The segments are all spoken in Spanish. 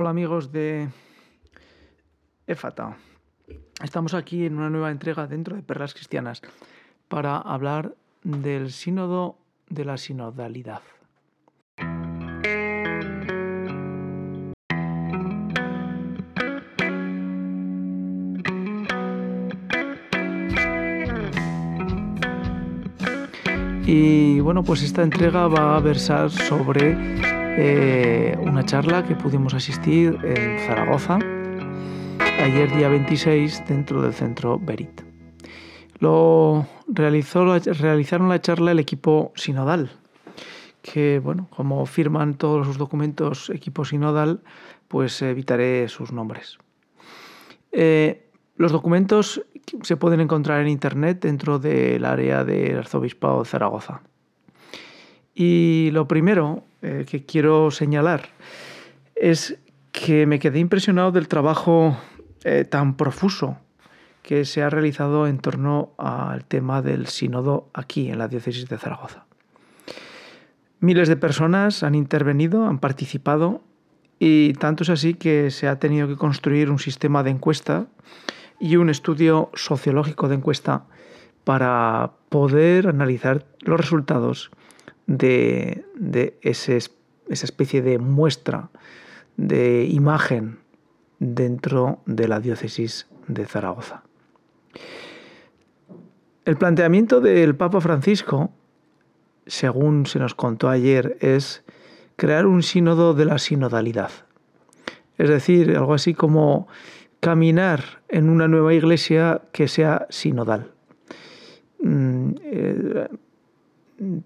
Hola amigos de EFATA. Estamos aquí en una nueva entrega dentro de Perlas Cristianas para hablar del sínodo de la sinodalidad. Y bueno, pues esta entrega va a versar sobre eh, una charla que pudimos asistir en Zaragoza ayer día 26 dentro del centro Berit. Lo realizó, realizaron la charla el equipo sinodal, que bueno, como firman todos sus documentos equipo sinodal, pues evitaré sus nombres. Eh, los documentos se pueden encontrar en internet dentro del área del arzobispado de Zaragoza. Y lo primero eh, que quiero señalar es que me quedé impresionado del trabajo eh, tan profuso que se ha realizado en torno al tema del sínodo aquí en la diócesis de Zaragoza. Miles de personas han intervenido, han participado y tanto es así que se ha tenido que construir un sistema de encuesta y un estudio sociológico de encuesta para poder analizar los resultados de, esa especie de muestra, de imagen dentro de la diócesis de Zaragoza. El planteamiento del Papa Francisco, según se nos contó ayer, es crear un sínodo de la sinodalidad. Es decir, algo así como caminar en una nueva iglesia que sea sinodal.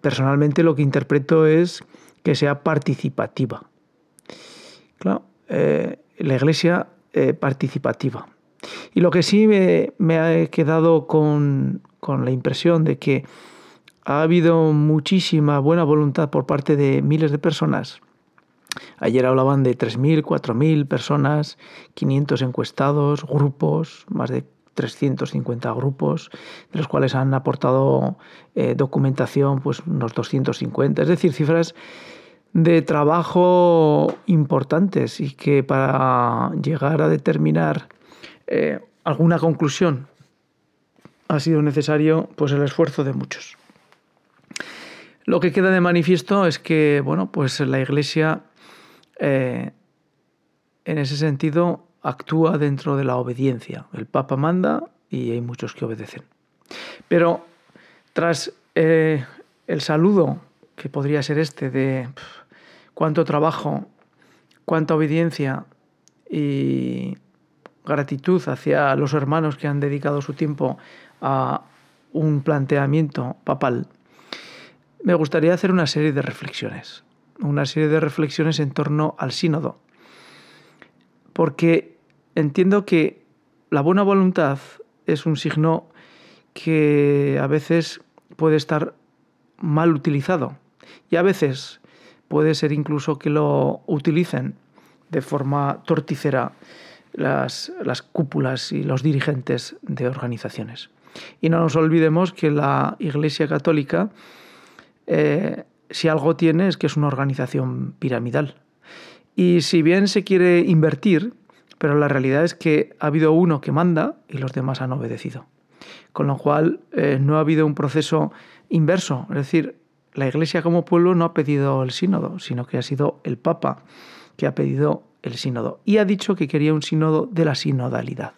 Personalmente lo que interpreto es que sea participativa. Claro, eh, la iglesia eh, participativa. Y lo que sí me, ha quedado con, con, la impresión de que ha habido muchísima buena voluntad por parte de miles de personas. Ayer hablaban de 3.000, 4.000 personas, 500 encuestados, grupos, más de 350 grupos, de los cuales han aportado eh, documentación pues unos 250, es decir, cifras de trabajo importantes y que para llegar a determinar eh, alguna conclusión ha sido necesario pues el esfuerzo de muchos. Lo que queda de manifiesto es que bueno, pues la Iglesia eh, en ese sentido actúa dentro de la obediencia. El Papa manda y hay muchos que obedecen. Pero tras eh, el saludo que podría ser este de cuánto trabajo, cuánta obediencia y gratitud hacia los hermanos que han dedicado su tiempo a un planteamiento papal, me gustaría hacer una serie de reflexiones, una serie de reflexiones en torno al sínodo, porque entiendo que la buena voluntad es un signo que a veces puede estar mal utilizado y a veces puede ser incluso que lo utilicen de forma torticera las, cúpulas y los dirigentes de organizaciones. Y no nos olvidemos que la Iglesia Católica, eh, si algo tiene, es que es una organización piramidal. Y si bien se quiere invertir, pero la realidad es que ha habido uno que manda y los demás han obedecido. Con lo cual eh, no ha habido un proceso inverso, es decir, la Iglesia como pueblo no ha pedido el sínodo, sino que ha sido el Papa que ha pedido el sínodo y ha dicho que quería un sínodo de la sinodalidad.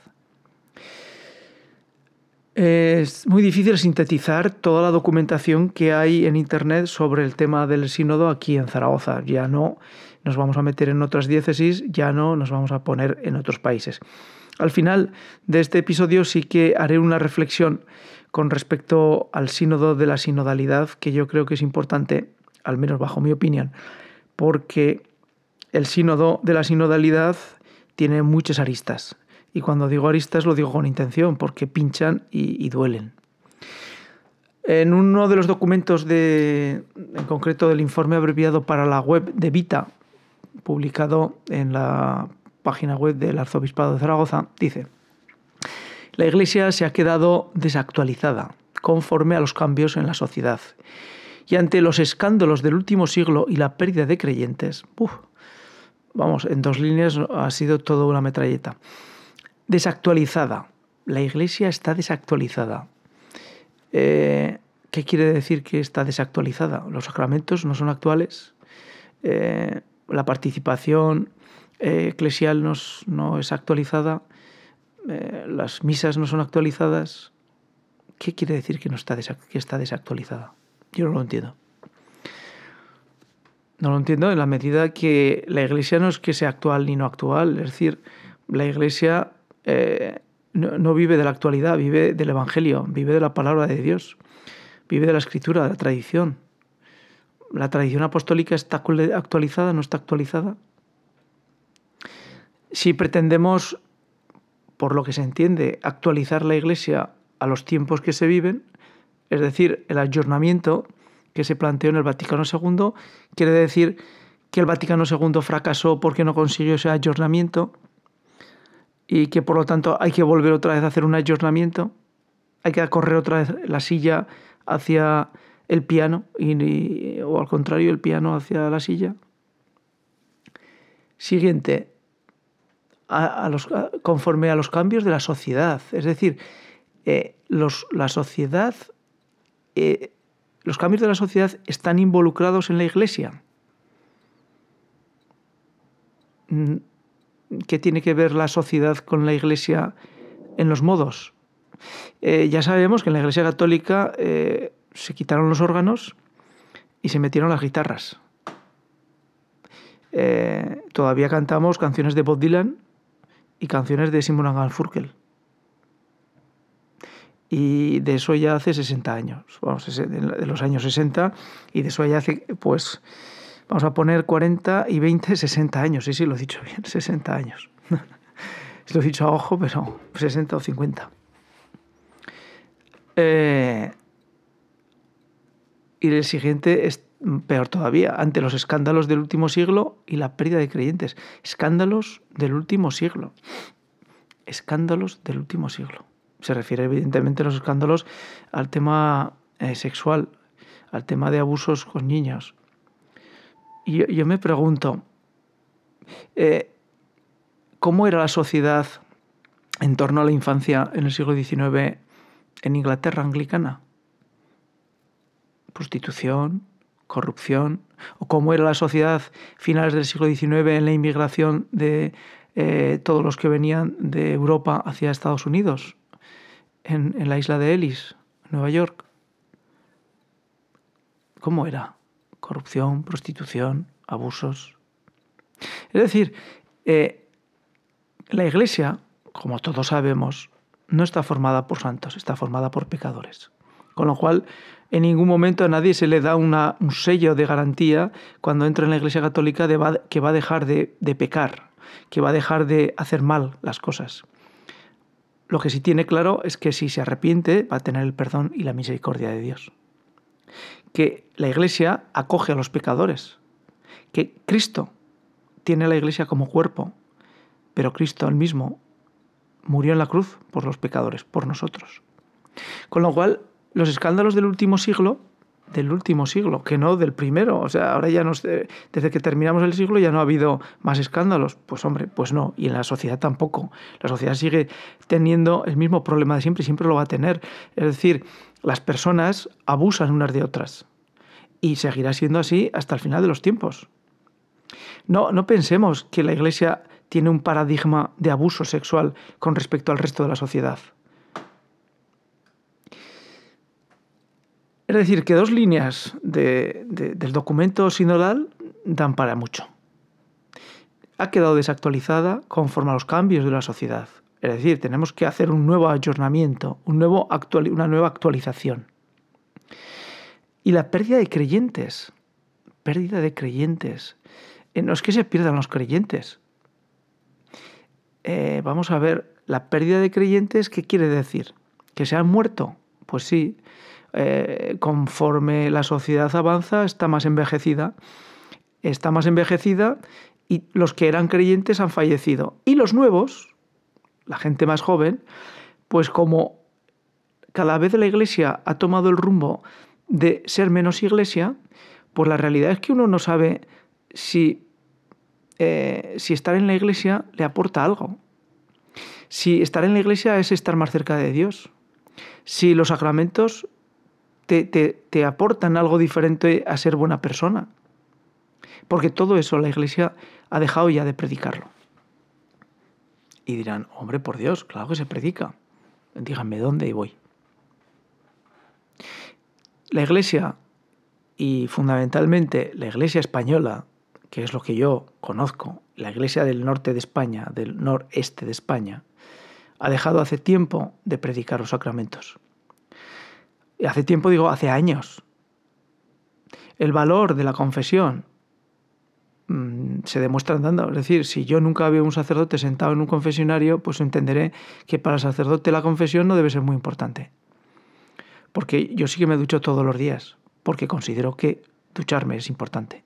Es muy difícil sintetizar toda la documentación que hay en Internet sobre el tema del sínodo aquí en Zaragoza. Ya no nos vamos a meter en otras diócesis, ya no nos vamos a poner en otros países. Al final de este episodio sí que haré una reflexión con respecto al sínodo de la sinodalidad, que yo creo que es importante, al menos bajo mi opinión, porque el sínodo de la sinodalidad tiene muchas aristas. Y cuando digo aristas lo digo con intención, porque pinchan y, duelen. En uno de los documentos, de, en concreto del informe abreviado para la web de Vita, publicado en la página web del Arzobispado de Zaragoza, dice, la Iglesia se ha quedado desactualizada conforme a los cambios en la sociedad. Y ante los escándalos del último siglo y la pérdida de creyentes, vamos, en dos líneas ha sido toda una metralleta. Desactualizada. La iglesia está desactualizada. Eh, ¿Qué quiere decir que está desactualizada? Los sacramentos no son actuales. Eh, la participación eh, eclesial no, es actualizada. las misas no son actualizadas. ¿Qué quiere decir que, no está, que está desactualizada? Yo no lo entiendo. No lo entiendo en la medida que la iglesia no es que sea actual ni no actual. Es decir, la iglesia no, vive de la actualidad, vive del Evangelio, vive de la palabra de Dios, vive de la escritura, de la tradición. ¿La tradición apostólica está actualizada, no está actualizada? Si pretendemos, por lo que se entiende, actualizar la Iglesia a los tiempos que se viven, es decir, el ayornamiento que se planteó en el Vaticano II, quiere decir que el Vaticano II fracasó porque no consiguió ese ayornamiento, y que por lo tanto hay que volver otra vez a hacer un ayornamiento, hay que correr otra vez la silla hacia el piano y, o al contrario el piano hacia la silla. Siguiente, a, los, conforme a los cambios de la sociedad, es decir, eh, los, la sociedad, eh, los cambios de la sociedad están involucrados en la iglesia ¿Qué tiene que ver la sociedad con la Iglesia en los modos? Eh, ya sabemos que en la Iglesia Católica se quitaron los órganos y se metieron las guitarras. Eh, todavía cantamos canciones de Bob Dylan y canciones de Simon Garfunkel. Y de eso ya hace 60 años, vamos, de los años 60, y de eso ya hace, pues, Vamos a poner 40 y 20, 60 años. Sí, sí, lo he dicho bien, 60 años. lo he dicho a ojo, pero 60 o 50. Eh, y el siguiente es peor todavía, ante los escándalos del último siglo y la pérdida de creyentes. Escándalos del último siglo. Escándalos del último siglo. Se refiere evidentemente a los escándalos al tema eh, sexual, al tema de abusos con niños, yo, yo me pregunto, eh, ¿cómo era la sociedad en torno a la infancia en el siglo XIX en Inglaterra anglicana? Prostitución, corrupción, o cómo era la sociedad finales del siglo XIX en la inmigración de eh, todos los que venían de Europa hacia Estados Unidos, en, en la isla de Ellis, Nueva York. ¿Cómo era? corrupción, prostitución, abusos. Es decir, eh, la Iglesia, como todos sabemos, no está formada por santos, está formada por pecadores. Con lo cual, en ningún momento a nadie se le da un sello de garantía cuando entra en la Iglesia Católica de que va a dejar de, de pecar, que va a dejar de hacer mal las cosas. Lo que sí tiene claro es que si se arrepiente va a tener el perdón y la misericordia de Dios que la Iglesia acoge a los pecadores, que Cristo tiene a la Iglesia como cuerpo, pero Cristo él mismo murió en la cruz por los pecadores, por nosotros. Con lo cual, los escándalos del último siglo, del último siglo, que no del primero, o sea, ahora ya no, desde que terminamos el siglo ya no ha habido más escándalos, pues hombre, pues no, y en la sociedad tampoco. La sociedad sigue teniendo el mismo problema de siempre y siempre lo va a tener. Es decir, las personas abusan unas de otras y seguirá siendo así hasta el final de los tiempos. No, no pensemos que la Iglesia tiene un paradigma de abuso sexual con respecto al resto de la sociedad. Es decir, que dos líneas del documento sinodal dan para mucho. Ha quedado desactualizada conforme a los cambios de la sociedad. Es decir, tenemos que hacer un nuevo ayornamiento, un nuevo una nueva actualización. Y la pérdida de creyentes. Pérdida de creyentes. Eh, no es que se pierdan los creyentes. Eh, vamos a ver, la pérdida de creyentes, ¿qué quiere decir? ¿Que se han muerto? Pues sí, eh, conforme la sociedad avanza, está más envejecida. Está más envejecida y los que eran creyentes han fallecido. Y los nuevos, la gente más joven, pues como cada vez la iglesia ha tomado el rumbo de ser menos iglesia, pues la realidad es que uno no sabe si eh, si estar en la iglesia le aporta algo. Si estar en la iglesia es estar más cerca de Dios. Si los sacramentos te, te aportan algo diferente a ser buena persona. Porque todo eso la iglesia ha dejado ya de predicarlo. Y dirán, hombre, por Dios, claro que se predica. Díganme dónde y voy. La iglesia, y fundamentalmente la iglesia española, que es lo que yo conozco, la iglesia del norte de España, del noreste de España, ha dejado hace tiempo de predicar los sacramentos. Hace tiempo digo, hace años. El valor de la confesión mm, se demuestra andando. Es decir, si yo nunca veo un sacerdote sentado en un confesionario, pues entenderé que para el sacerdote la confesión no debe ser muy importante. Porque yo sí que me ducho todos los días, porque considero que ducharme es importante.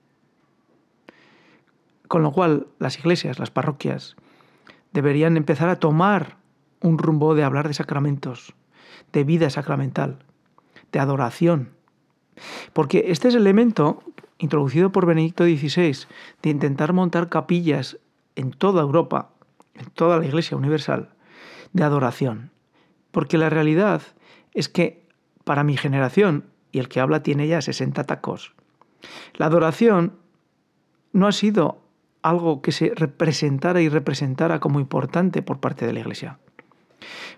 Con lo cual, las iglesias, las parroquias, deberían empezar a tomar un rumbo de hablar de sacramentos, de vida sacramental, de adoración. Porque este es el elemento introducido por Benedicto XVI de intentar montar capillas en toda Europa, en toda la Iglesia Universal, de adoración. Porque la realidad es que para mi generación, y el que habla tiene ya 60 tacos, la adoración no ha sido algo que se representara y representara como importante por parte de la Iglesia.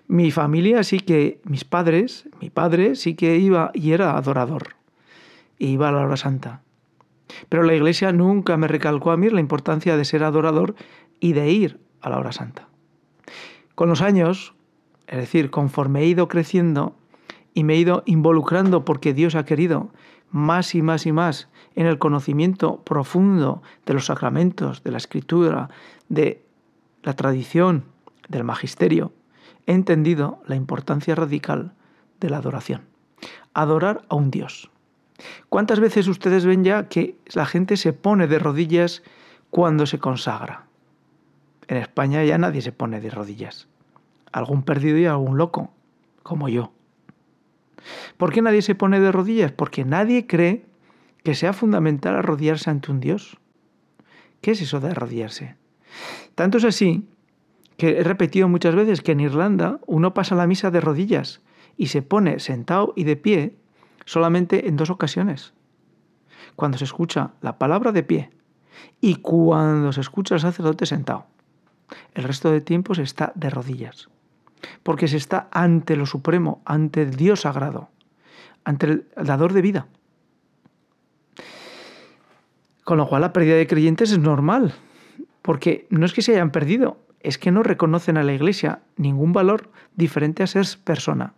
Mi familia sí que, mis padres, mi padre sí que iba y era adorador, e iba a la hora santa. Pero la Iglesia nunca me recalcó a mí la importancia de ser adorador y de ir a la hora santa. Con los años, es decir, conforme he ido creciendo y me he ido involucrando porque Dios ha querido más y más y más en el conocimiento profundo de los sacramentos, de la escritura, de la tradición, del magisterio, he entendido la importancia radical de la adoración. Adorar a un Dios. ¿Cuántas veces ustedes ven ya que la gente se pone de rodillas cuando se consagra? En España ya nadie se pone de rodillas. Algún perdido y algún loco, como yo. ¿Por qué nadie se pone de rodillas? Porque nadie cree que sea fundamental arrodillarse ante un Dios. ¿Qué es eso de arrodillarse? Tanto es así he repetido muchas veces que en Irlanda uno pasa la misa de rodillas y se pone sentado y de pie solamente en dos ocasiones. Cuando se escucha la palabra de pie y cuando se escucha el sacerdote sentado. El resto de tiempo se está de rodillas. Porque se está ante lo supremo, ante el Dios sagrado, ante el dador de vida. Con lo cual la pérdida de creyentes es normal, porque no es que se hayan perdido, es que no reconocen a la Iglesia ningún valor diferente a ser persona.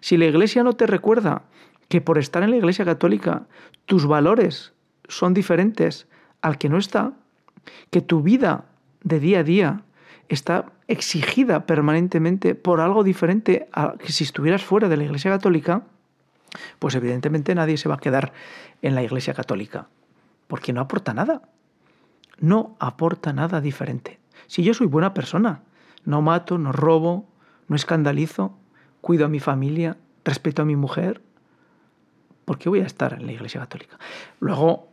Si la Iglesia no te recuerda que por estar en la Iglesia católica tus valores son diferentes al que no está, que tu vida de día a día está exigida permanentemente por algo diferente a que si estuvieras fuera de la Iglesia católica, pues evidentemente nadie se va a quedar en la Iglesia católica porque no aporta nada. No aporta nada diferente. Si yo soy buena persona, no mato, no robo, no escandalizo, cuido a mi familia, respeto a mi mujer, ¿por qué voy a estar en la Iglesia Católica? Luego,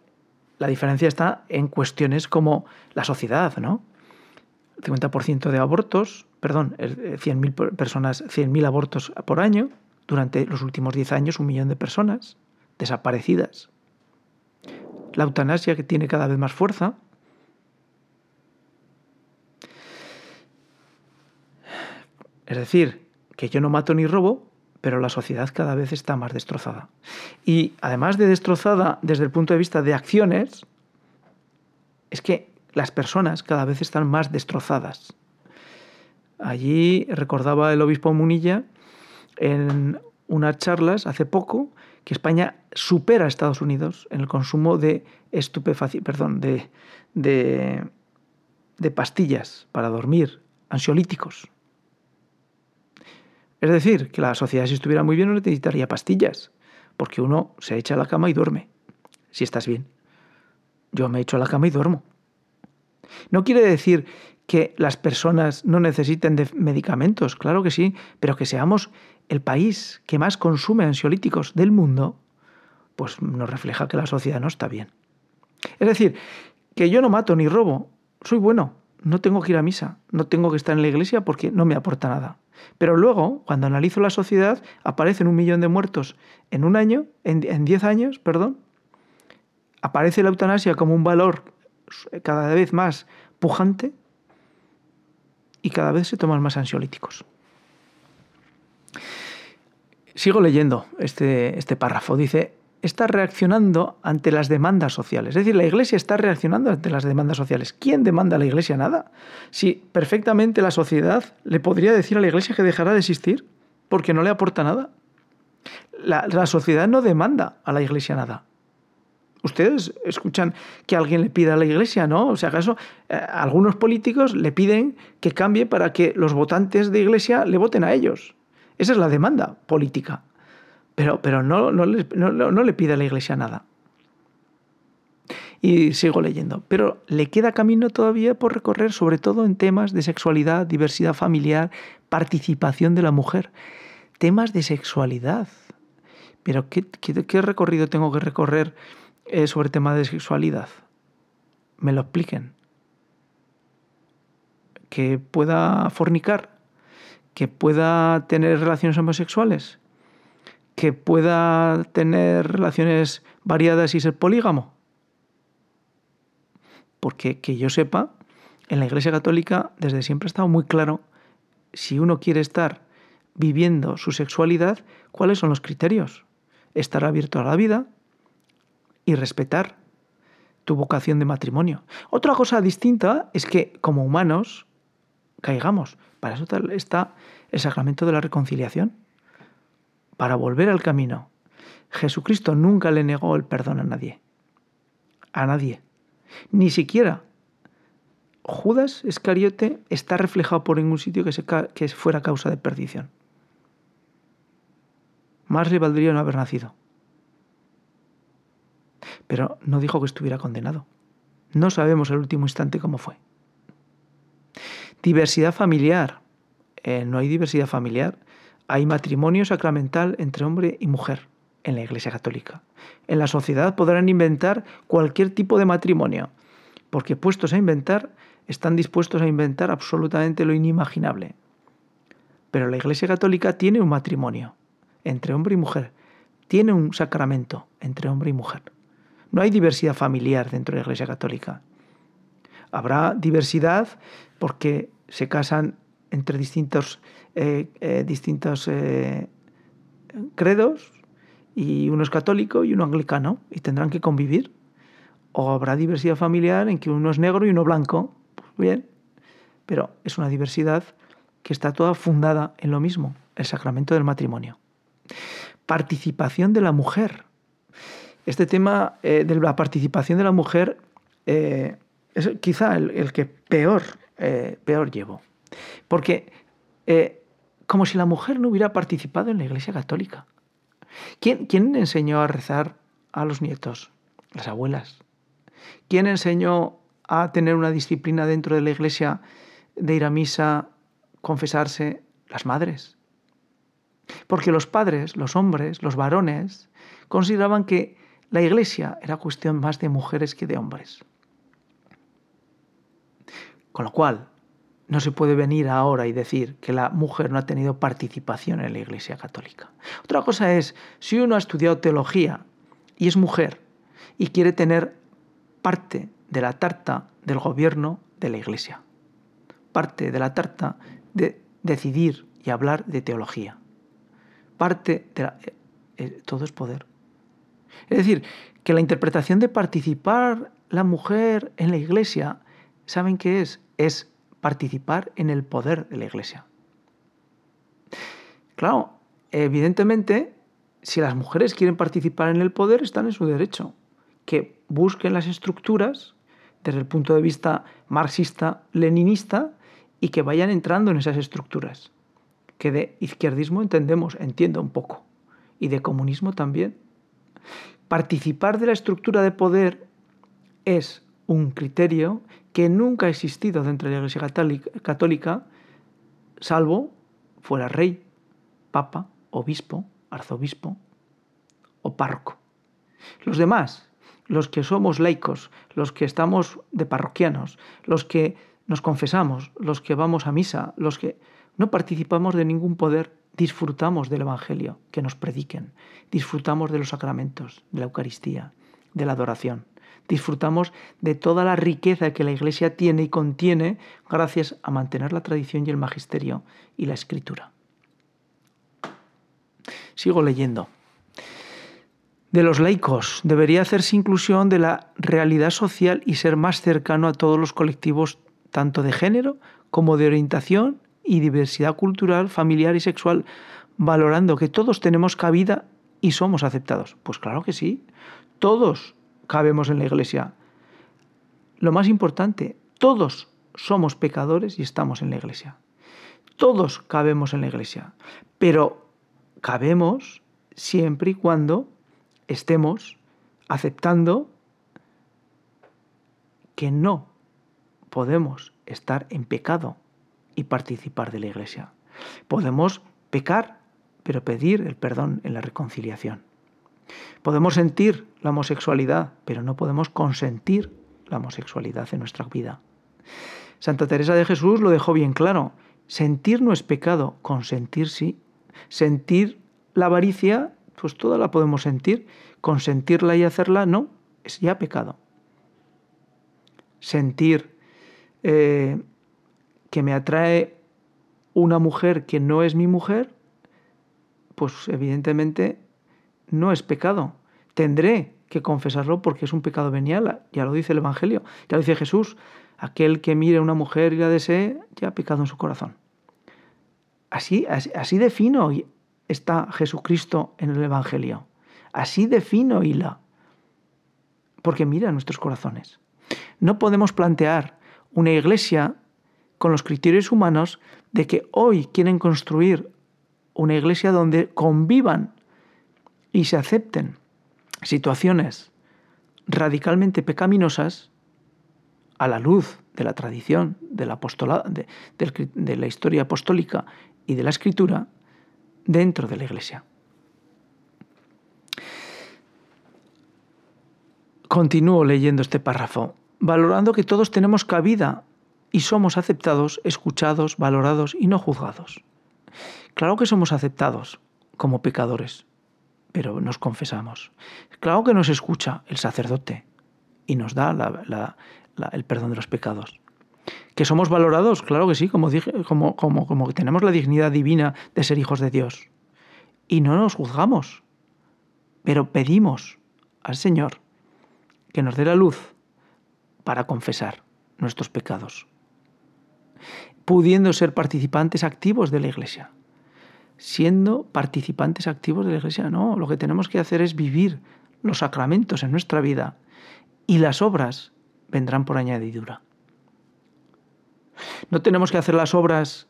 la diferencia está en cuestiones como la sociedad, ¿no? El 50% de abortos, perdón, 100.000 personas, 100.000 abortos por año, durante los últimos 10 años un millón de personas desaparecidas la eutanasia que tiene cada vez más fuerza. Es decir, que yo no mato ni robo, pero la sociedad cada vez está más destrozada. Y además de destrozada desde el punto de vista de acciones, es que las personas cada vez están más destrozadas. Allí recordaba el obispo Munilla en unas charlas hace poco que España supera a Estados Unidos en el consumo de perdón, de, pastillas para dormir, ansiolíticos. Es decir, que la sociedad si estuviera muy bien no necesitaría pastillas, porque uno se echa a la cama y duerme, si estás bien. Yo me echo a la cama y duermo. No quiere decir que las personas no necesiten de medicamentos, claro que sí, pero que seamos el país que más consume ansiolíticos del mundo, pues nos refleja que la sociedad no está bien. Es decir, que yo no mato ni robo, soy bueno, no tengo que ir a misa, no tengo que estar en la iglesia porque no me aporta nada. Pero luego, cuando analizo la sociedad, aparecen un millón de muertos en un año, en, diez años, perdón. Aparece la eutanasia como un valor cada vez más pujante y cada vez se toman más ansiolíticos. Sigo leyendo este, este párrafo. Dice, está reaccionando ante las demandas sociales. Es decir, la Iglesia está reaccionando ante las demandas sociales. ¿Quién demanda a la Iglesia nada? Si perfectamente la sociedad le podría decir a la Iglesia que dejará de existir porque no le aporta nada. La, sociedad no demanda a la Iglesia nada. Ustedes escuchan que alguien le pida a la Iglesia, ¿no? O sea, acaso eh, algunos políticos le piden que cambie para que los votantes de Iglesia le voten a ellos. Esa es la demanda política. Pero, pero no, no, le, pide a la iglesia nada. Y sigo leyendo. Pero le queda camino todavía por recorrer, sobre todo en temas de sexualidad, diversidad familiar, participación de la mujer. Temas de sexualidad. Pero ¿qué, qué, recorrido tengo que recorrer eh, sobre temas de sexualidad? Me lo expliquen. Que pueda fornicar, que pueda tener relaciones homosexuales, que pueda tener relaciones variadas y ser polígamo? Porque que yo sepa, en la Iglesia Católica desde siempre ha estado muy claro si uno quiere estar viviendo su sexualidad, cuáles son los criterios. Estar abierto a la vida y respetar tu vocación de matrimonio. Otra cosa distinta es que como humanos caigamos. Para eso está el sacramento de la reconciliación para volver al camino. Jesucristo nunca le negó el perdón a nadie. A nadie. Ni siquiera Judas Iscariote está reflejado por ningún sitio que, se que fuera causa de perdición. Más le valdría no haber nacido. Pero no dijo que estuviera condenado. No sabemos el último instante cómo fue. Diversidad familiar. Eh, no hay diversidad familiar hay matrimonio sacramental entre hombre y mujer en la Iglesia Católica. En la sociedad podrán inventar cualquier tipo de matrimonio, porque puestos a inventar, están dispuestos a inventar absolutamente lo inimaginable. Pero la Iglesia Católica tiene un matrimonio entre hombre y mujer, tiene un sacramento entre hombre y mujer. No hay diversidad familiar dentro de la Iglesia Católica. Habrá diversidad porque se casan entre distintos distintos eh, credos y uno es católico y uno anglicano y tendrán que convivir. O habrá diversidad familiar en que uno es negro y uno blanco. Pues bien, pero es una diversidad que está toda fundada en lo mismo, el sacramento del matrimonio. Participación de la mujer. Este tema de la participación de la mujer es quizá el, que peor, peor llevo. Porque como si la mujer no hubiera participado en la Iglesia Católica. ¿Quién, ¿Quién, enseñó a rezar a los nietos? Las abuelas. ¿Quién enseñó a tener una disciplina dentro de la Iglesia de ir a misa, confesarse? Las madres. Porque los padres, los hombres, los varones, consideraban que la Iglesia era cuestión más de mujeres que de hombres. Con lo cual, no se puede venir ahora y decir que la mujer no ha tenido participación en la Iglesia Católica. Otra cosa es, si uno ha estudiado teología y es mujer y quiere tener parte de la tarta del gobierno de la Iglesia, parte de la tarta de decidir y hablar de teología, parte de la... Eh, eh, todo es poder. Es decir, que la interpretación de participar la mujer en la Iglesia, ¿saben qué es? Es participar en el poder de la Iglesia. Claro, evidentemente, si las mujeres quieren participar en el poder, están en su derecho. Que busquen las estructuras desde el punto de vista marxista-leninista y que vayan entrando en esas estructuras. Que de izquierdismo entendemos, entiendo un poco, y de comunismo también. Participar de la estructura de poder es un criterio que nunca ha existido dentro de la Iglesia católica, salvo fuera rey, papa, obispo, arzobispo o párroco. Los demás, los que somos laicos, los que estamos de parroquianos, los que nos confesamos, los que vamos a misa, los que no participamos de ningún poder, disfrutamos del Evangelio que nos prediquen, disfrutamos de los sacramentos, de la Eucaristía, de la adoración, disfrutamos de toda la riqueza que la Iglesia tiene y contiene gracias a mantener la tradición y el magisterio y la escritura. Sigo leyendo. De los laicos debería hacerse inclusión de la realidad social y ser más cercano a todos los colectivos tanto de género como de orientación y diversidad cultural, familiar y sexual, valorando que todos tenemos cabida y somos aceptados. Pues claro que sí, todos cabemos en la iglesia. Lo más importante, todos somos pecadores y estamos en la iglesia. Todos cabemos en la iglesia, pero cabemos siempre y cuando estemos aceptando que no podemos estar en pecado y participar de la iglesia. Podemos pecar, pero pedir el perdón en la reconciliación. Podemos sentir la homosexualidad, pero no podemos consentir la homosexualidad en nuestra vida. Santa Teresa de Jesús lo dejó bien claro. Sentir no es pecado, consentir sí. Sentir la avaricia, pues toda la podemos sentir. Consentirla y hacerla, no, es ya pecado. Sentir eh, que me atrae una mujer que no es mi mujer, pues evidentemente no es pecado. Tendré que confesarlo porque es un pecado venial, ya lo dice el Evangelio, ya lo dice Jesús, aquel que mire a una mujer y la desee, ya ha pecado en su corazón. Así, así, así defino está Jesucristo en el Evangelio. Así defino la Porque mira nuestros corazones. No podemos plantear una iglesia con los criterios humanos de que hoy quieren construir una iglesia donde convivan y se acepten situaciones radicalmente pecaminosas a la luz de la tradición de la, de, la historia apostólica y de la escritura dentro de la iglesia. Continúo leyendo este párrafo, valorando que todos tenemos cabida y somos aceptados, escuchados, valorados y no juzgados. Claro que somos aceptados como pecadores, pero nos confesamos. Claro que nos escucha el sacerdote y nos da el perdón de los pecados. Que somos valorados, claro que sí, como, dije, como, tenemos la dignidad divina de ser hijos de Dios. Y no nos juzgamos, pero pedimos al Señor que nos dé la luz para confesar nuestros pecados pudiendo ser participantes activos de la iglesia. Siendo participantes activos de la iglesia, no, lo que tenemos que hacer es vivir los sacramentos en nuestra vida y las obras vendrán por añadidura. No tenemos que hacer las obras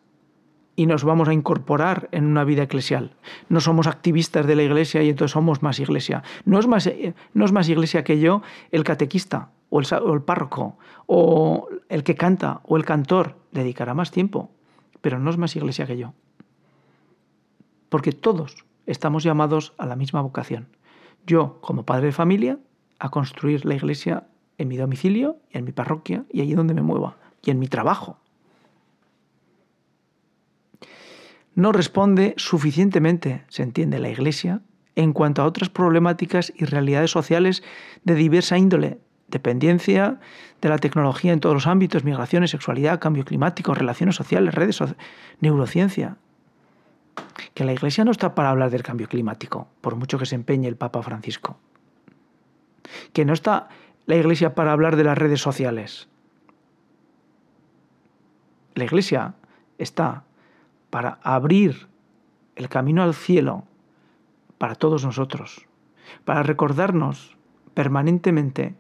y nos vamos a incorporar en una vida eclesial. No somos activistas de la iglesia y entonces somos más iglesia. No es más, no es más iglesia que yo el catequista o el, o el párroco o el que canta o el cantor dedicará más tiempo, pero no es más iglesia que yo. Porque todos estamos llamados a la misma vocación. Yo, como padre de familia, a construir la iglesia en mi domicilio y en mi parroquia y allí donde me mueva, y en mi trabajo. No responde suficientemente, se entiende, la iglesia en cuanto a otras problemáticas y realidades sociales de diversa índole, dependencia de la tecnología en todos los ámbitos, migraciones, sexualidad, cambio climático, relaciones sociales, redes, neurociencia. Que la Iglesia no está para hablar del cambio climático, por mucho que se empeñe el Papa Francisco. Que no está la Iglesia para hablar de las redes sociales. La Iglesia está para abrir el camino al cielo para todos nosotros, para recordarnos permanentemente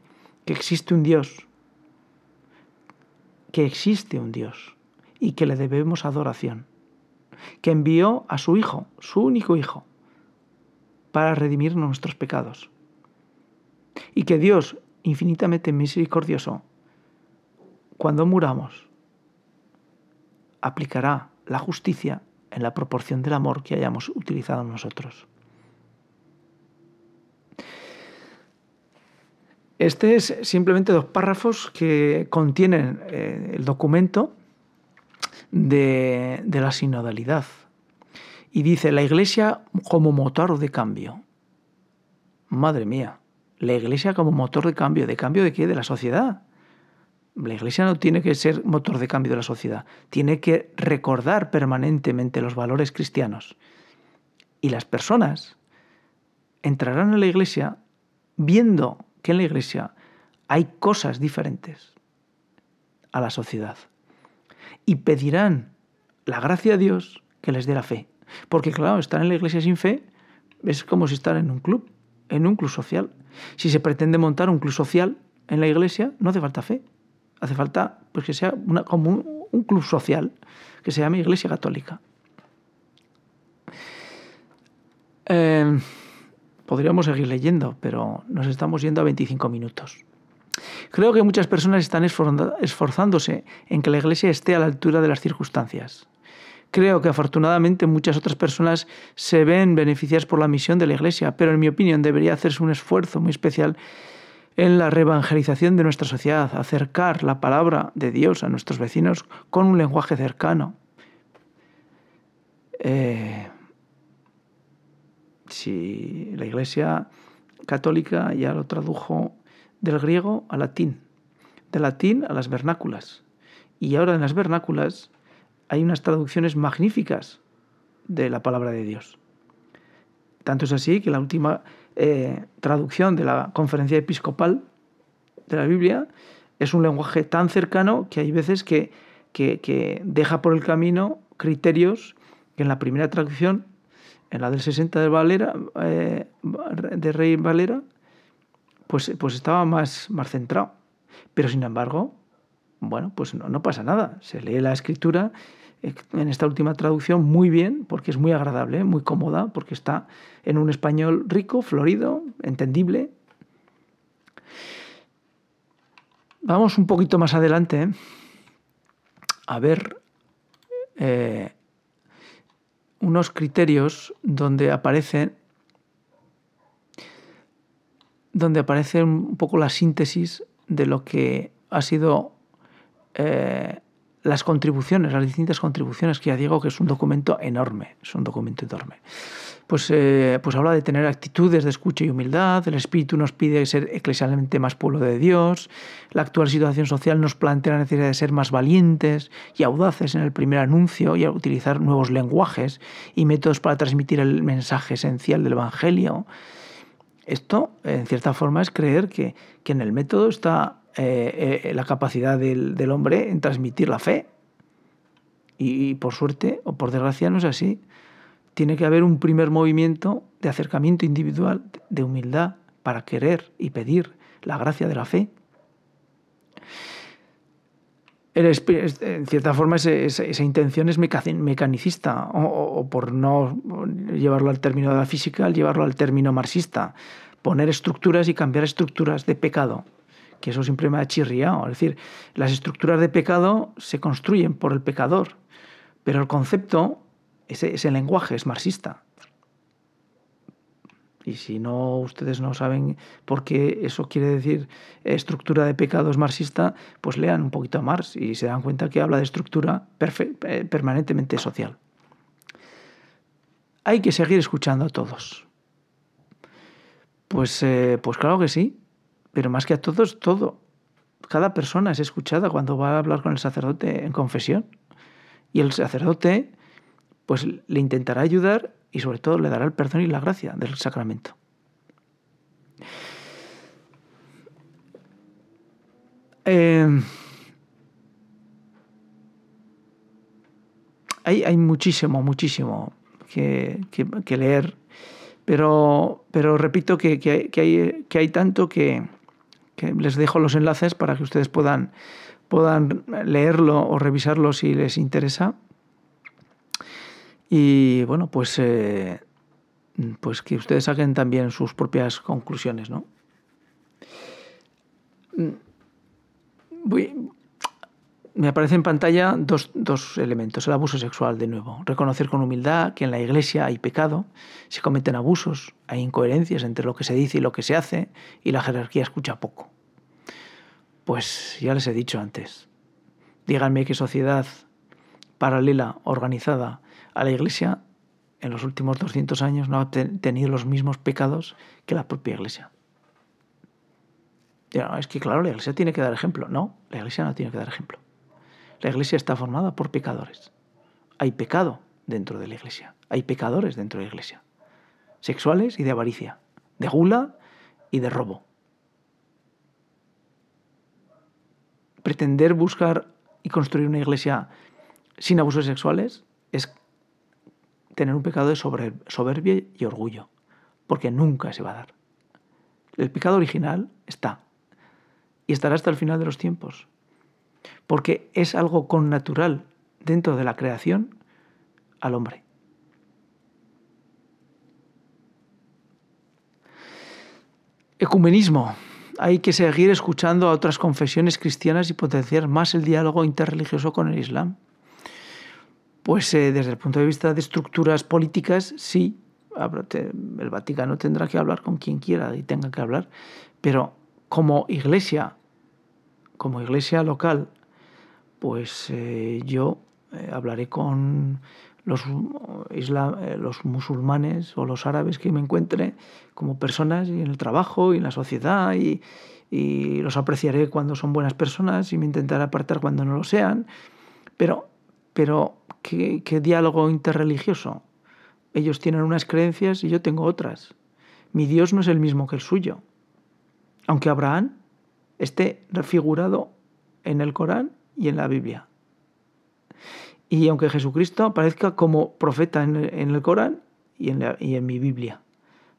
que existe un Dios, que existe un Dios y que le debemos adoración, que envió a su Hijo, su único Hijo, para redimir nuestros pecados. Y que Dios, infinitamente misericordioso, cuando muramos, aplicará la justicia en la proporción del amor que hayamos utilizado nosotros. Este es simplemente dos párrafos que contienen eh, el documento de, la sinodalidad. Y dice, la iglesia como motor de cambio. Madre mía, la iglesia como motor de cambio. ¿De cambio de qué? De la sociedad. La iglesia no tiene que ser motor de cambio de la sociedad, tiene que recordar permanentemente los valores cristianos. Y las personas entrarán en la iglesia viendo que en la iglesia hay cosas diferentes a la sociedad. Y pedirán la gracia a Dios que les dé la fe. Porque claro, estar en la iglesia sin fe es como si estar en un club, en un club social. Si se pretende montar un club social en la iglesia, no hace falta fe. Hace falta pues, que sea como un, club social que se llame Iglesia Católica. Eh, podríamos seguir leyendo, pero nos estamos yendo a 25 minutos. Creo que muchas personas están esforzándose en que la Iglesia esté a la altura de las circunstancias. Creo que afortunadamente muchas otras personas se ven beneficiadas por la misión de la Iglesia, pero en mi opinión debería hacerse un esfuerzo muy especial en la reevangelización de nuestra sociedad, acercar la palabra de Dios a nuestros vecinos con un lenguaje cercano. Eh, si la Iglesia católica ya lo tradujo del griego al latín, del latín a las vernáculas. Y ahora en las vernáculas hay unas traducciones magníficas de la palabra de Dios. Tanto es así que la última eh, traducción de la conferencia episcopal de la Biblia es un lenguaje tan cercano que hay veces que, que, deja por el camino criterios que en la primera traducción, en la del 60 de Valera, eh, de Rey Valera, pues, pues estaba más, más centrado. Pero sin embargo, bueno, pues no, no pasa nada. Se lee la escritura en esta última traducción muy bien, porque es muy agradable, muy cómoda, porque está en un español rico, florido, entendible. Vamos un poquito más adelante a ver eh, unos criterios donde aparecen donde aparece un poco la síntesis de lo que ha sido eh, las contribuciones, las distintas contribuciones, que ya digo que es un documento enorme, es un documento enorme. Pues, eh, pues habla de tener actitudes de escucha y humildad, el Espíritu nos pide ser eclesialmente más pueblo de Dios, la actual situación social nos plantea la necesidad de ser más valientes y audaces en el primer anuncio y a utilizar nuevos lenguajes y métodos para transmitir el mensaje esencial del Evangelio. Esto, en cierta forma, es creer que, que en el método está eh, eh, la capacidad del, del, hombre en transmitir la fe. Y, por suerte o por desgracia no es así. Tiene que haber un primer movimiento de acercamiento individual, de humildad, para querer y pedir la gracia de la fe. En cierta forma esa, intención es mecanicista, o, por no llevarlo al término de la física, llevarlo al término marxista, poner estructuras y cambiar estructuras de pecado que eso siempre me ha chirriado. Es decir, las estructuras de pecado se construyen por el pecador, pero el concepto, ese, ese lenguaje es marxista. Y si no, ustedes no saben por qué eso quiere decir estructura de pecado es marxista, pues lean un poquito a Marx y se dan cuenta que habla de estructura eh, permanentemente social. Hay que seguir escuchando a todos. Pues, eh, pues claro que sí pero más que a todos, todo. Cada persona es escuchada cuando va a hablar con el sacerdote en confesión. Y el sacerdote, pues le intentará ayudar y sobre todo le dará el perdón y la gracia del sacramento. Eh, hay, muchísimo, muchísimo que, leer, pero, pero repito que, hay, que hay tanto que, que les dejo los enlaces para que ustedes puedan, puedan leerlo o revisarlo si les interesa. Y bueno, pues, eh, pues que ustedes saquen también sus propias conclusiones, ¿no? me aparece en pantalla dos, dos, elementos. El abuso sexual, de nuevo. Reconocer con humildad que en la iglesia hay pecado, se cometen abusos, hay incoherencias entre lo que se dice y lo que se hace, y la jerarquía escucha poco. Pues ya les he dicho antes. Díganme qué sociedad paralela, organizada a la Iglesia, en los últimos 200 años no ha tenido los mismos pecados que la propia Iglesia. es que claro, la Iglesia tiene que dar ejemplo. No, la Iglesia no tiene que dar ejemplo. La Iglesia está formada por pecadores. Hay pecado dentro de la Iglesia. Hay pecadores dentro de la Iglesia. Sexuales y de avaricia. De gula y de robo. Pretender buscar y construir una iglesia sin abusos sexuales es tener un pecado de soberbia y orgullo, porque nunca se va a dar. El pecado original está y estará hasta el final de los tiempos, porque es algo connatural dentro de la creación al hombre. Ecumenismo. Hay que seguir escuchando a otras confesiones cristianas y potenciar más el diálogo interreligioso con el Islam. Pues eh, desde el punto de vista de estructuras políticas, sí, el Vaticano tendrá que hablar con quien quiera y tenga que hablar, pero como iglesia, como iglesia local, pues eh, yo eh, hablaré con los, musulmanes o los árabes que me encuentre como personas y en el trabajo y en la sociedad y, y los apreciaré cuando son buenas personas y me intentaré apartar cuando no lo sean, pero pero, ¿qué, diálogo interreligioso? Ellos tienen unas creencias y yo tengo otras. Mi Dios no es el mismo que el suyo. Aunque Abraham esté refigurado en el Corán y en la Biblia. Y aunque Jesucristo aparezca como profeta en el, Corán y en, y en mi Biblia.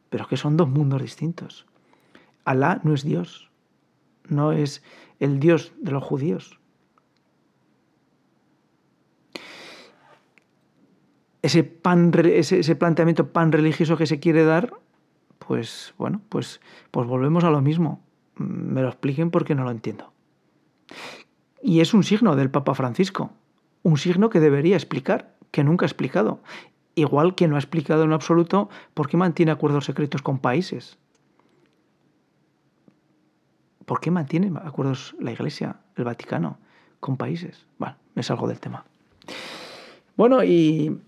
Pero que son dos mundos distintos. Alá no es Dios. No es el Dios de los judíos. Ese, pan, ese, planteamiento pan religioso que se quiere dar, pues bueno, pues, pues volvemos a lo mismo. Me lo expliquen porque no lo entiendo. Y es un signo del Papa Francisco, un signo que debería explicar, que nunca ha explicado. Igual que no ha explicado en absoluto por qué mantiene acuerdos secretos con países. ¿Por qué mantiene acuerdos la Iglesia, el Vaticano, con países? Bueno, me salgo del tema. Bueno, y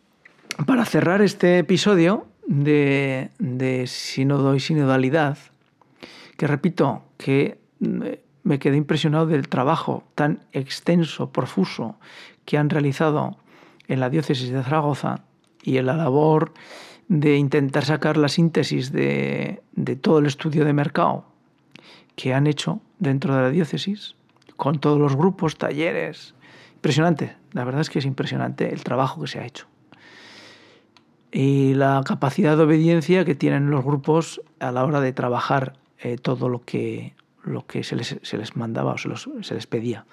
para cerrar este episodio de, de sínodo y sinodalidad, que repito que me quedé impresionado del trabajo tan extenso, profuso, que han realizado en la diócesis de Zaragoza y en la labor de intentar sacar la síntesis de, todo el estudio de mercado que han hecho dentro de la diócesis, con todos los grupos, talleres. Impresionante, la verdad es que es impresionante el trabajo que se ha hecho y la capacidad de obediencia que tienen los grupos a la hora de trabajar eh, todo lo que, lo que se, les, se les mandaba o se, se les pedía.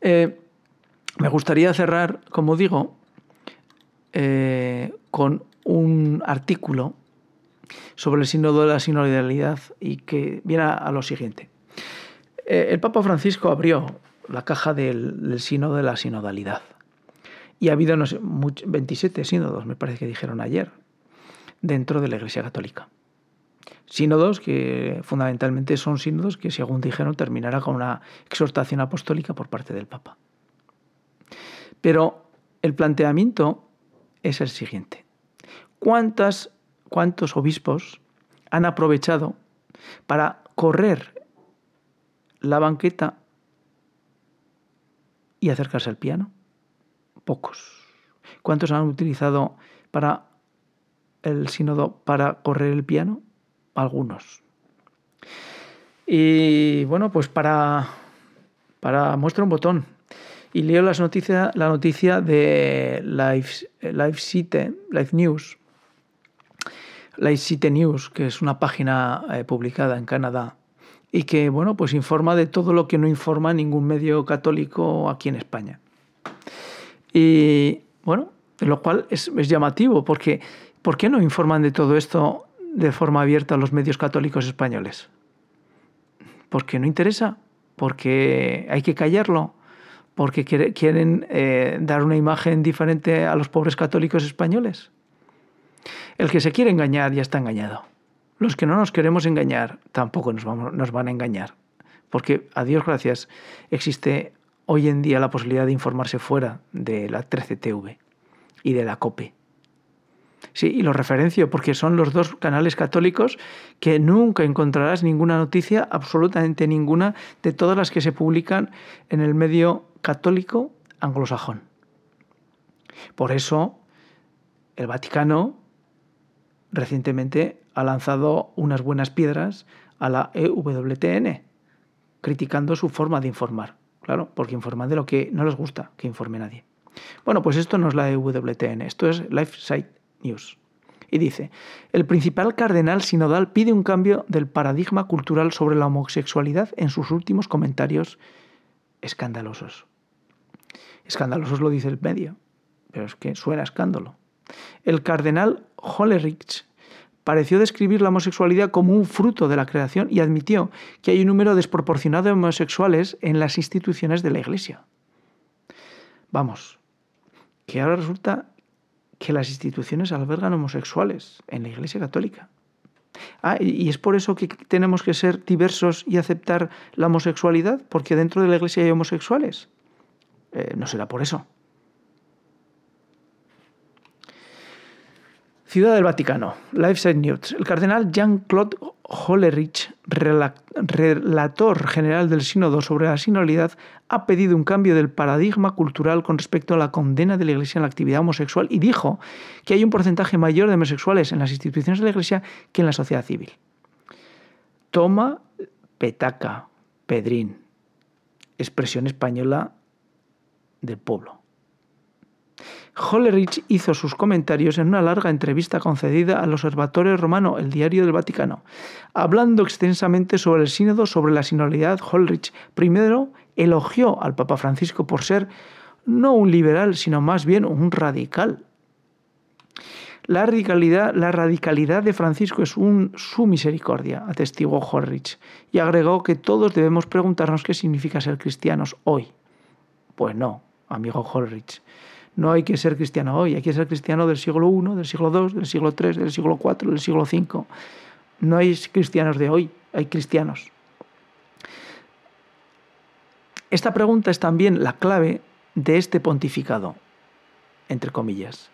Eh, me gustaría cerrar, como digo, eh, con un artículo sobre el sínodo de la sinodalidad y que viene a, lo siguiente. el Papa Francisco abrió la caja del, del sínodo de la sinodalidad y ha habido, no sé, 27 sínodos, me parece que dijeron ayer, dentro de la Iglesia Católica. Sínodos que fundamentalmente son sínodos que, según dijeron, terminará con una exhortación apostólica por parte del Papa. Pero el planteamiento es el siguiente. ¿Cuántas, ¿Cuántos obispos han aprovechado para correr la banqueta y acercarse al piano? Pocos. ¿Cuántos han utilizado para el sínodo para correr el piano? Algunos. Y bueno, pues para, para muestra un botón y leo las la noticia de Live, Live, Live News, Live News, que es una página eh, publicada en Canadá y que bueno, pues informa de todo lo que no informa ningún medio católico aquí en España. Y bueno, lo cual es, llamativo, porque ¿por qué no informan de todo esto de forma abierta a los medios católicos españoles? Porque no interesa, porque hay que callarlo, porque quieren eh, dar una imagen diferente a los pobres católicos españoles. El que se quiere engañar ya está engañado. Los que no nos queremos engañar tampoco nos, vamos, nos van a engañar. porque a Dios gracias existe hoy en día la posibilidad de informarse fuera de la 13TV y de la COPE. Sí, y lo referencio porque son los dos canales católicos que nunca encontrarás ninguna noticia, absolutamente ninguna, de todas las que se publican en el medio católico anglosajón. Por eso, el Vaticano recientemente ha lanzado unas buenas piedras a la EWTN, criticando su forma de informar. Claro, porque informan de lo que no les gusta que informe nadie. Bueno, pues esto no es la EWTN, esto es LifeSite News. Y dice, el principal cardenal sinodal pide un cambio del paradigma cultural sobre la homosexualidad en sus últimos comentarios escandalosos. Escandalosos lo dice el medio, pero es que suena escándalo. El cardenal Hollerich pareció describir la homosexualidad como un fruto de la creación y admitió que hay un número desproporcionado de homosexuales en las instituciones de la Iglesia. Vamos, que ahora resulta que las instituciones albergan homosexuales en la Iglesia Católica. Ah, y es por eso que tenemos que ser diversos y aceptar la homosexualidad, porque dentro de la Iglesia hay homosexuales. Eh, no será por eso. Ciudad del Vaticano, LifeSide News. El cardenal Jean-Claude Hollerich, relator general del Sínodo sobre la sinodalidad, ha pedido un cambio del paradigma cultural con respecto a la condena de la Iglesia en la actividad homosexual y dijo que hay un porcentaje mayor de homosexuales en las instituciones de la Iglesia que en la sociedad civil. Toma petaca, pedrín, expresión española del pueblo. Hollerich hizo sus comentarios en una larga entrevista concedida al Observatorio Romano, el Diario del Vaticano. Hablando extensamente sobre el sínodo, sobre la sinodalidad, Hollerich primero elogió al Papa Francisco por ser no un liberal, sino más bien un radical. La radicalidad, la radicalidad de Francisco es un, su misericordia, atestiguó Hollerich, y agregó que todos debemos preguntarnos qué significa ser cristianos hoy. Pues no, amigo Hollerich. No hay que ser cristiano hoy, hay que ser cristiano del siglo I, del siglo II, del siglo III, del siglo IV, del siglo V. No hay cristianos de hoy, hay cristianos. Esta pregunta es también la clave de este pontificado, entre comillas.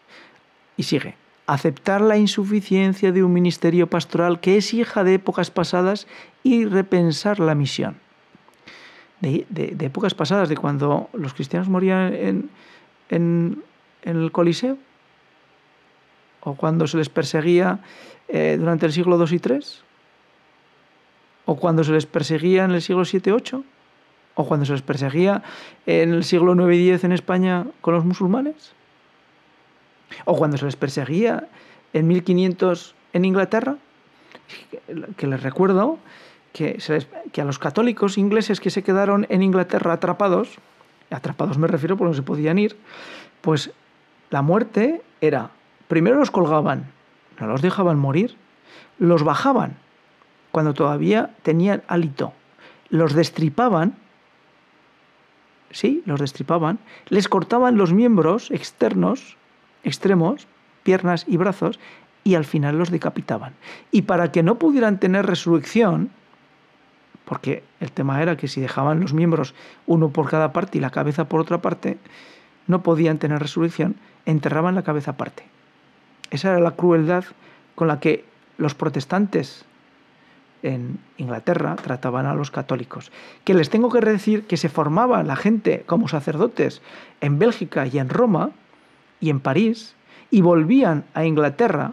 Y sigue, aceptar la insuficiencia de un ministerio pastoral que es hija de épocas pasadas y repensar la misión. De, de épocas pasadas, de cuando los cristianos morían en, en, el Coliseo? ¿O cuando se les perseguía eh, durante el siglo II y III? ¿O cuando se les perseguía en el siglo VII y VIII? ¿O cuando se les perseguía en el siglo IX y X en España con los musulmanes? ¿O cuando se les perseguía en 1500 en Inglaterra? Que les recuerdo que, que a los católicos ingleses que se quedaron en Inglaterra atrapados, atrapados me refiero porque no se podían ir, pues la muerte era, primero los colgaban, no los dejaban morir, los bajaban cuando todavía tenían hálito, los destripaban, sí, los destripaban, les cortaban los miembros externos, extremos, piernas y brazos, y al final los decapitaban. Y para que no pudieran tener resurrección, porque el tema era que si dejaban los miembros uno por cada parte y la cabeza por otra parte, no podían tener resurrección, enterraban la cabeza aparte. Esa era la crueldad con la que los protestantes en Inglaterra trataban a los católicos. Que les tengo que decir que se formaba la gente como sacerdotes en Bélgica y en Roma y en París y volvían a Inglaterra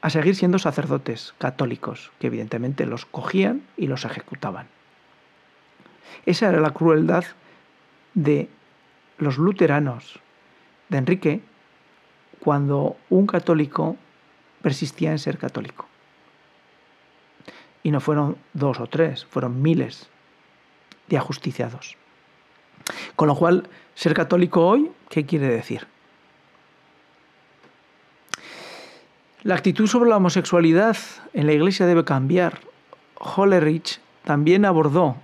a seguir siendo sacerdotes católicos, que evidentemente los cogían y los ejecutaban. Esa era la crueldad de los luteranos de Enrique cuando un católico persistía en ser católico. Y no fueron dos o tres, fueron miles de ajusticiados. Con lo cual, ser católico hoy, ¿qué quiere decir? La actitud sobre la homosexualidad en la Iglesia debe cambiar. Hollerich también abordó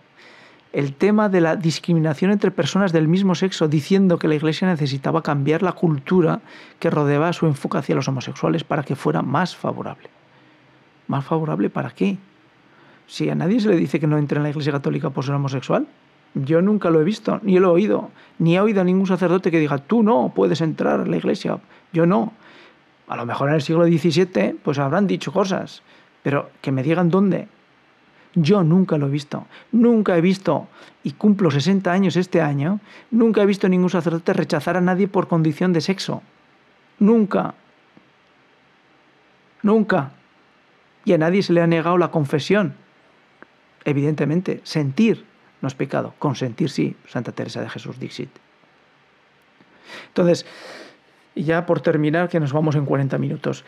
el tema de la discriminación entre personas del mismo sexo, diciendo que la Iglesia necesitaba cambiar la cultura que rodeaba su enfoque hacia los homosexuales para que fuera más favorable. ¿Más favorable para qué? Si a nadie se le dice que no entre en la Iglesia Católica por ser homosexual, yo nunca lo he visto, ni lo he oído, ni he oído a ningún sacerdote que diga, tú no puedes entrar a la Iglesia, yo no. A lo mejor en el siglo XVII pues habrán dicho cosas, pero que me digan dónde. Yo nunca lo he visto, nunca he visto, y cumplo 60 años este año, nunca he visto ningún sacerdote rechazar a nadie por condición de sexo. Nunca. Nunca. Y a nadie se le ha negado la confesión. Evidentemente, sentir no es pecado, consentir sí, Santa Teresa de Jesús Dixit. Entonces, ya por terminar, que nos vamos en 40 minutos.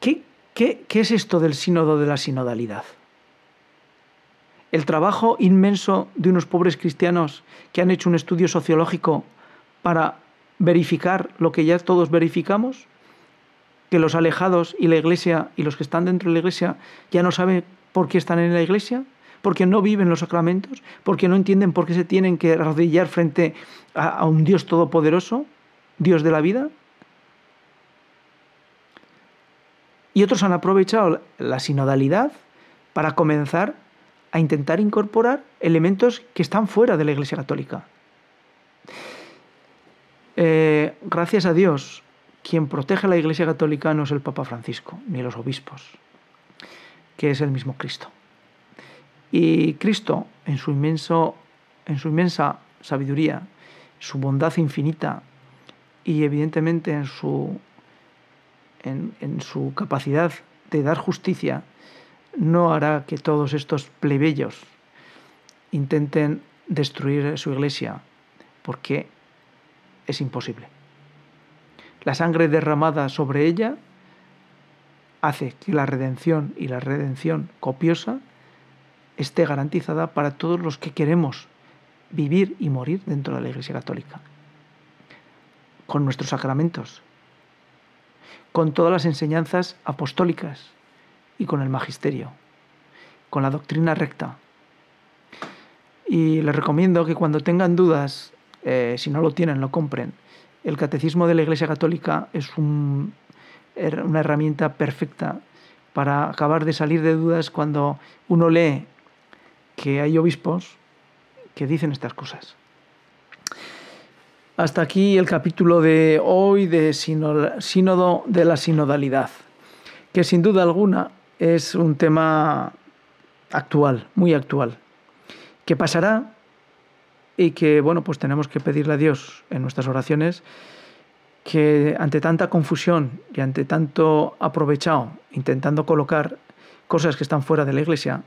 ¿Qué, qué, qué es esto del sínodo de la sinodalidad? el trabajo inmenso de unos pobres cristianos que han hecho un estudio sociológico para verificar lo que ya todos verificamos, que los alejados y la iglesia y los que están dentro de la iglesia ya no saben por qué están en la iglesia, porque no viven los sacramentos, porque no entienden por qué se tienen que arrodillar frente a un Dios todopoderoso, Dios de la vida. Y otros han aprovechado la sinodalidad para comenzar a intentar incorporar elementos que están fuera de la Iglesia Católica. Eh, gracias a Dios, quien protege la Iglesia Católica no es el Papa Francisco, ni los obispos, que es el mismo Cristo. Y Cristo, en su, inmenso, en su inmensa sabiduría, su bondad infinita y evidentemente en su, en su capacidad de dar justicia, no hará que todos estos plebeyos intenten destruir su iglesia, porque es imposible. La sangre derramada sobre ella hace que la redención y la redención copiosa esté garantizada para todos los que queremos vivir y morir dentro de la Iglesia Católica, con nuestros sacramentos, con todas las enseñanzas apostólicas, y con el magisterio, con la doctrina recta. Y les recomiendo que cuando tengan dudas, eh, si no lo tienen, lo compren. El Catecismo de la Iglesia Católica es una herramienta perfecta para acabar de salir de dudas cuando uno lee que hay obispos que dicen estas cosas. Hasta aquí el capítulo de hoy de Sínodo de la Sinodalidad, que sin duda alguna es un tema actual, muy actual, que pasará y que, bueno, pues tenemos que pedirle a Dios en nuestras oraciones que ante tanta confusión y ante tanto aprovechado, intentando colocar cosas que están fuera de la iglesia,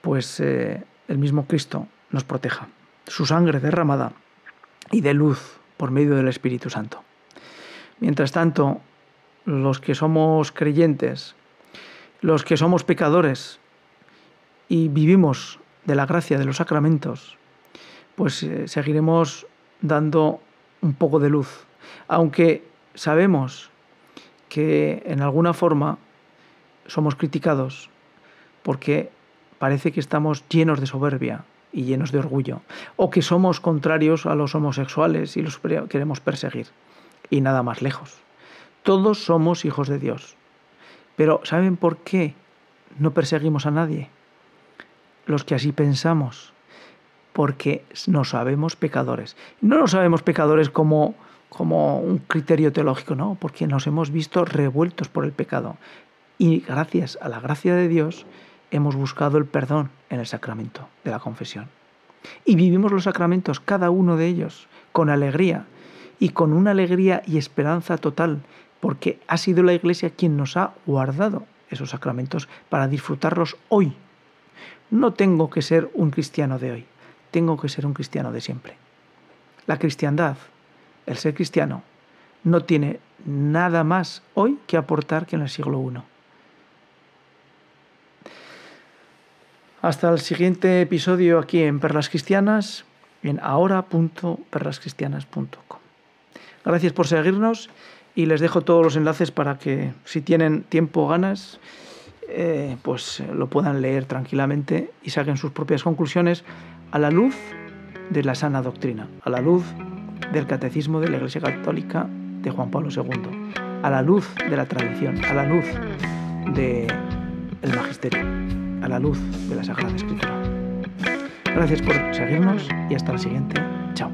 pues eh, el mismo Cristo nos proteja. Su sangre derramada y de luz por medio del Espíritu Santo. Mientras tanto, los que somos creyentes, los que somos pecadores y vivimos de la gracia de los sacramentos, pues eh, seguiremos dando un poco de luz, aunque sabemos que en alguna forma somos criticados porque parece que estamos llenos de soberbia y llenos de orgullo, o que somos contrarios a los homosexuales y los queremos perseguir, y nada más lejos. Todos somos hijos de Dios. Pero ¿saben por qué no perseguimos a nadie? Los que así pensamos. Porque nos sabemos pecadores. No nos sabemos pecadores como, como un criterio teológico, no, porque nos hemos visto revueltos por el pecado. Y gracias a la gracia de Dios hemos buscado el perdón en el sacramento de la confesión. Y vivimos los sacramentos, cada uno de ellos, con alegría y con una alegría y esperanza total porque ha sido la Iglesia quien nos ha guardado esos sacramentos para disfrutarlos hoy. No tengo que ser un cristiano de hoy, tengo que ser un cristiano de siempre. La cristiandad, el ser cristiano, no tiene nada más hoy que aportar que en el siglo I. Hasta el siguiente episodio aquí en Perlas Cristianas, en ahora.perlascristianas.com. Gracias por seguirnos y les dejo todos los enlaces para que si tienen tiempo o ganas, eh, pues lo puedan leer tranquilamente y saquen sus propias conclusiones a la luz de la sana doctrina, a la luz del catecismo de la Iglesia Católica de Juan Pablo II, a la luz de la tradición, a la luz del magisterio. A la luz de la Sagrada Escritura. Gracias por seguirnos y hasta la siguiente. Chao.